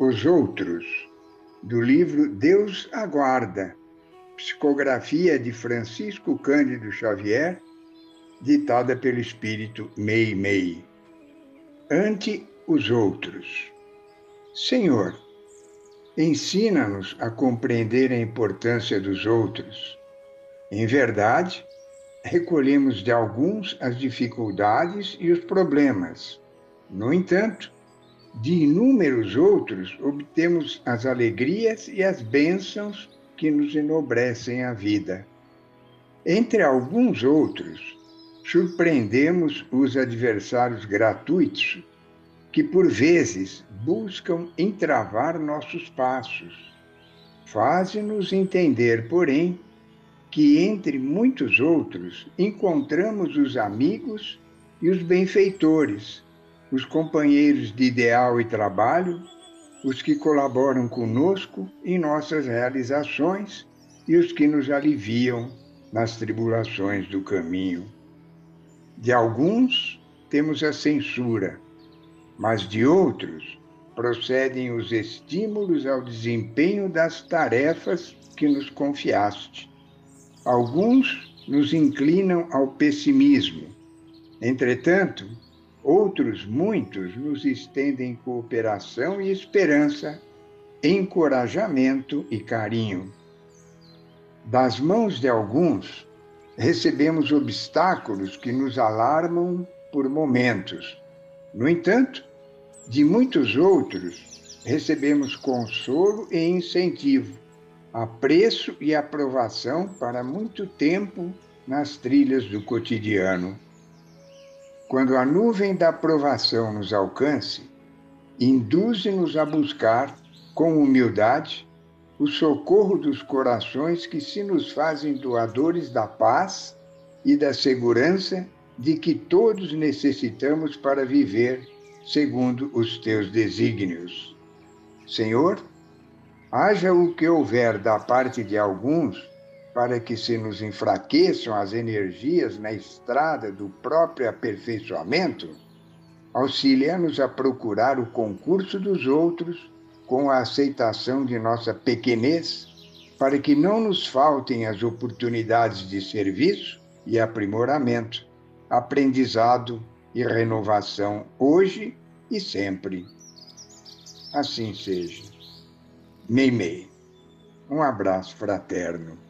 os outros, do livro Deus Aguarda, psicografia de Francisco Cândido Xavier, ditada pelo espírito Mei Mei. Ante os outros. Senhor, ensina-nos a compreender a importância dos outros. Em verdade, recolhemos de alguns as dificuldades e os problemas no entanto, de inúmeros outros obtemos as alegrias e as bênçãos que nos enobrecem a vida. Entre alguns outros, surpreendemos os adversários gratuitos que, por vezes, buscam entravar nossos passos. Faze-nos entender, porém, que entre muitos outros encontramos os amigos e os benfeitores os companheiros de ideal e trabalho, os que colaboram conosco em nossas realizações e os que nos aliviam nas tribulações do caminho. De alguns temos a censura, mas de outros procedem os estímulos ao desempenho das tarefas que nos confiaste. Alguns nos inclinam ao pessimismo. Entretanto, Outros muitos nos estendem cooperação e esperança, encorajamento e carinho. Das mãos de alguns, recebemos obstáculos que nos alarmam por momentos. No entanto, de muitos outros, recebemos consolo e incentivo, apreço e aprovação para muito tempo nas trilhas do cotidiano. Quando a nuvem da aprovação nos alcance, induze-nos a buscar, com humildade, o socorro dos corações que se nos fazem doadores da paz e da segurança de que todos necessitamos para viver segundo os teus desígnios. Senhor, haja o que houver da parte de alguns para que se nos enfraqueçam as energias na estrada do próprio aperfeiçoamento, auxilia-nos a procurar o concurso dos outros com a aceitação de nossa pequenez, para que não nos faltem as oportunidades de serviço e aprimoramento, aprendizado e renovação hoje e sempre. Assim seja. Meimei. Um abraço fraterno